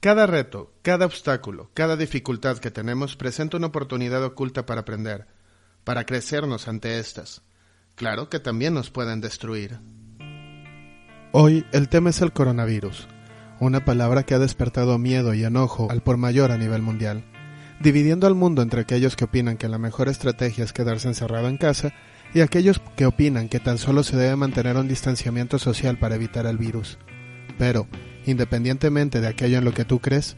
Cada reto, cada obstáculo, cada dificultad que tenemos presenta una oportunidad oculta para aprender, para crecernos ante estas. Claro que también nos pueden destruir. Hoy el tema es el coronavirus, una palabra que ha despertado miedo y enojo al por mayor a nivel mundial, dividiendo al mundo entre aquellos que opinan que la mejor estrategia es quedarse encerrado en casa y aquellos que opinan que tan solo se debe mantener un distanciamiento social para evitar el virus. Pero, independientemente de aquello en lo que tú crees,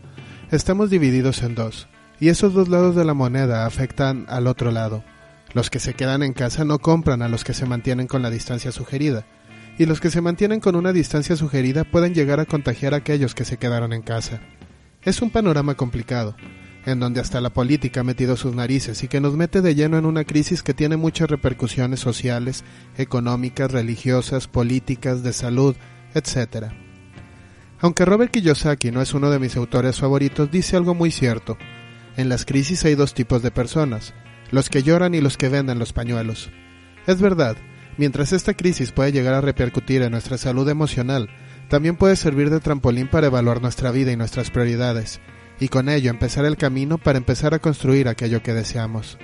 estamos divididos en dos, y esos dos lados de la moneda afectan al otro lado. Los que se quedan en casa no compran a los que se mantienen con la distancia sugerida, y los que se mantienen con una distancia sugerida pueden llegar a contagiar a aquellos que se quedaron en casa. Es un panorama complicado, en donde hasta la política ha metido sus narices y que nos mete de lleno en una crisis que tiene muchas repercusiones sociales, económicas, religiosas, políticas, de salud, etc. Aunque Robert Kiyosaki no es uno de mis autores favoritos, dice algo muy cierto. En las crisis hay dos tipos de personas, los que lloran y los que venden los pañuelos. Es verdad, mientras esta crisis puede llegar a repercutir en nuestra salud emocional, también puede servir de trampolín para evaluar nuestra vida y nuestras prioridades, y con ello empezar el camino para empezar a construir aquello que deseamos.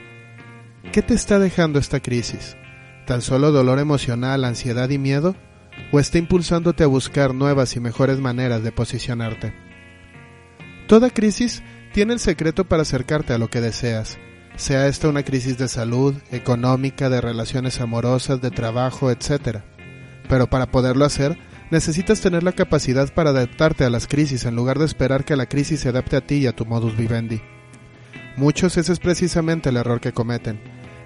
¿Qué te está dejando esta crisis? ¿Tan solo dolor emocional, ansiedad y miedo? O está impulsándote a buscar nuevas y mejores maneras de posicionarte. Toda crisis tiene el secreto para acercarte a lo que deseas, sea esta una crisis de salud, económica, de relaciones amorosas, de trabajo, etc. Pero para poderlo hacer, necesitas tener la capacidad para adaptarte a las crisis en lugar de esperar que la crisis se adapte a ti y a tu modus vivendi. Muchos ese es precisamente el error que cometen,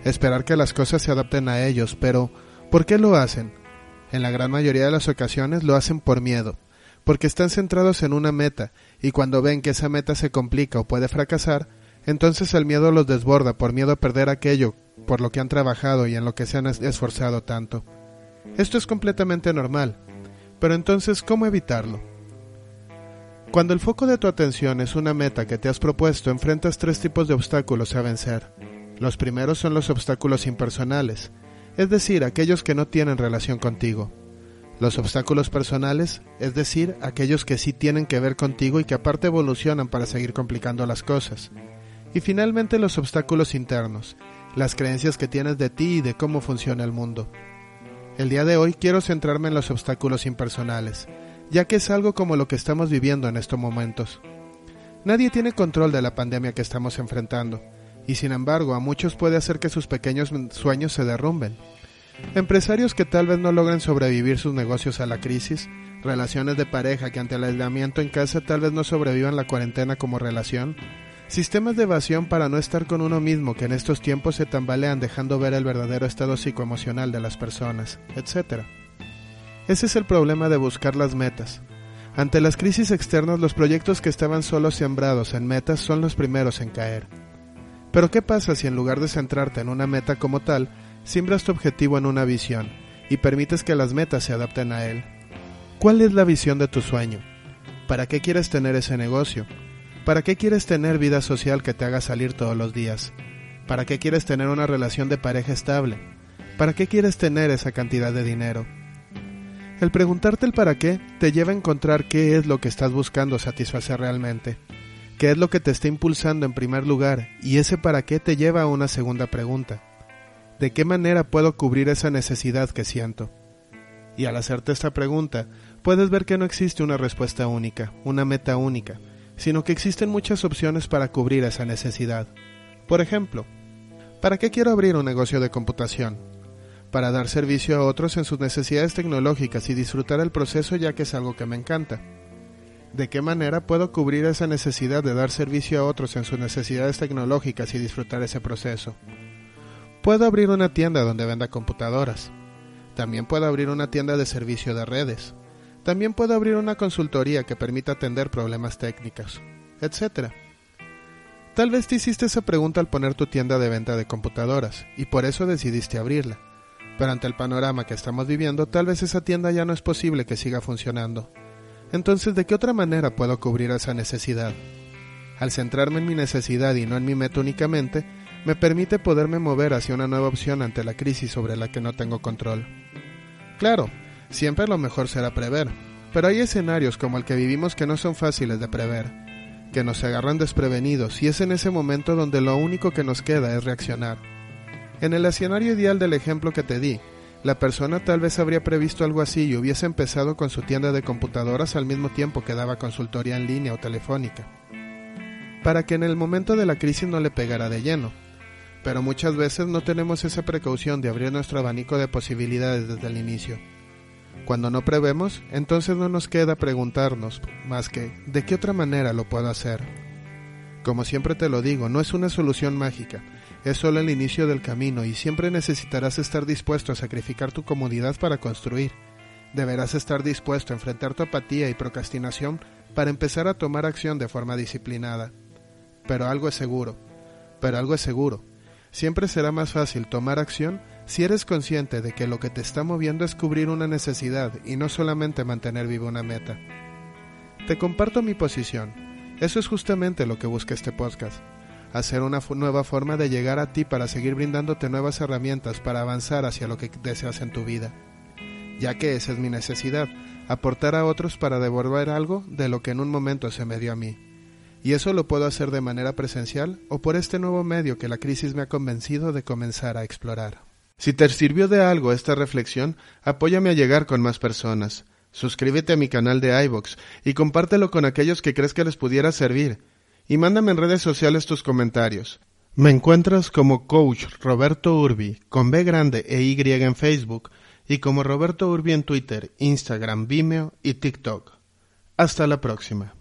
esperar que las cosas se adapten a ellos, pero ¿por qué lo hacen? En la gran mayoría de las ocasiones lo hacen por miedo, porque están centrados en una meta, y cuando ven que esa meta se complica o puede fracasar, entonces el miedo los desborda por miedo a perder aquello por lo que han trabajado y en lo que se han esforzado tanto. Esto es completamente normal, pero entonces, ¿cómo evitarlo? Cuando el foco de tu atención es una meta que te has propuesto, enfrentas tres tipos de obstáculos a vencer. Los primeros son los obstáculos impersonales, es decir, aquellos que no tienen relación contigo. Los obstáculos personales, es decir, aquellos que sí tienen que ver contigo y que aparte evolucionan para seguir complicando las cosas. Y finalmente los obstáculos internos, las creencias que tienes de ti y de cómo funciona el mundo. El día de hoy quiero centrarme en los obstáculos impersonales, ya que es algo como lo que estamos viviendo en estos momentos. Nadie tiene control de la pandemia que estamos enfrentando, y sin embargo a muchos puede hacer que sus pequeños sueños se derrumben. Empresarios que tal vez no logren sobrevivir sus negocios a la crisis, relaciones de pareja que ante el aislamiento en casa tal vez no sobrevivan la cuarentena como relación, sistemas de evasión para no estar con uno mismo que en estos tiempos se tambalean dejando ver el verdadero estado psicoemocional de las personas, etc. Ese es el problema de buscar las metas. Ante las crisis externas los proyectos que estaban solo sembrados en metas son los primeros en caer. Pero ¿qué pasa si en lugar de centrarte en una meta como tal, siembras tu objetivo en una visión y permites que las metas se adapten a él? ¿Cuál es la visión de tu sueño? ¿Para qué quieres tener ese negocio? ¿Para qué quieres tener vida social que te haga salir todos los días? ¿Para qué quieres tener una relación de pareja estable? ¿Para qué quieres tener esa cantidad de dinero? El preguntarte el para qué te lleva a encontrar qué es lo que estás buscando satisfacer realmente qué es lo que te está impulsando en primer lugar y ese para qué te lleva a una segunda pregunta. ¿De qué manera puedo cubrir esa necesidad que siento? Y al hacerte esta pregunta, puedes ver que no existe una respuesta única, una meta única, sino que existen muchas opciones para cubrir esa necesidad. Por ejemplo, ¿para qué quiero abrir un negocio de computación? Para dar servicio a otros en sus necesidades tecnológicas y disfrutar el proceso ya que es algo que me encanta ¿De qué manera puedo cubrir esa necesidad de dar servicio a otros en sus necesidades tecnológicas y disfrutar ese proceso? Puedo abrir una tienda donde venda computadoras. También puedo abrir una tienda de servicio de redes. También puedo abrir una consultoría que permita atender problemas técnicos, etc. Tal vez te hiciste esa pregunta al poner tu tienda de venta de computadoras y por eso decidiste abrirla. Pero ante el panorama que estamos viviendo, tal vez esa tienda ya no es posible que siga funcionando entonces, ¿de qué otra manera puedo cubrir esa necesidad? Al centrarme en mi necesidad y no en mi meta únicamente, me permite poderme mover hacia una nueva opción ante la crisis sobre la que no tengo control. Claro, siempre lo mejor será prever, Pero hay escenarios como el que vivimos que no son fáciles de prever, que nos agarran desprevenidos y es en ese momento donde lo único que nos queda es reaccionar. En el escenario ideal del ejemplo que te di, la persona tal vez habría previsto algo así y hubiese empezado con su tienda de computadoras al mismo tiempo que daba consultoría en línea o telefónica, para que en el momento de la crisis no le pegara de lleno. Pero muchas veces no tenemos esa precaución de abrir nuestro abanico de posibilidades desde el inicio. Cuando no prevemos, entonces no nos queda preguntarnos más que ¿de qué otra manera lo puedo hacer? Como siempre te lo digo, no es una solución mágica, es solo el inicio del camino y siempre necesitarás estar dispuesto a sacrificar tu comodidad para construir. Deberás estar dispuesto a enfrentar tu apatía y procrastinación para empezar a tomar acción de forma disciplinada. Pero algo es seguro, pero algo es seguro. Siempre será más fácil tomar acción si eres consciente de que lo que te está moviendo es cubrir una necesidad y no solamente mantener viva una meta. Te comparto mi posición. Eso es justamente lo que busca este podcast. Hacer una nueva forma de llegar a ti para seguir brindándote nuevas herramientas para avanzar hacia lo que deseas en tu vida. Ya que esa es mi necesidad, aportar a otros para devolver algo de lo que en un momento se me dio a mí. Y eso lo puedo hacer de manera presencial o por este nuevo medio que la crisis me ha convencido de comenzar a explorar. Si te sirvió de algo esta reflexión, apóyame a llegar con más personas. Suscríbete a mi canal de iVoox y compártelo con aquellos que crees que les pudiera servir. Y mándame en redes sociales tus comentarios. Me encuentras como Coach Roberto Urbi, con B grande e Y en Facebook, y como Roberto Urbi en Twitter, Instagram, Vimeo y TikTok. Hasta la próxima.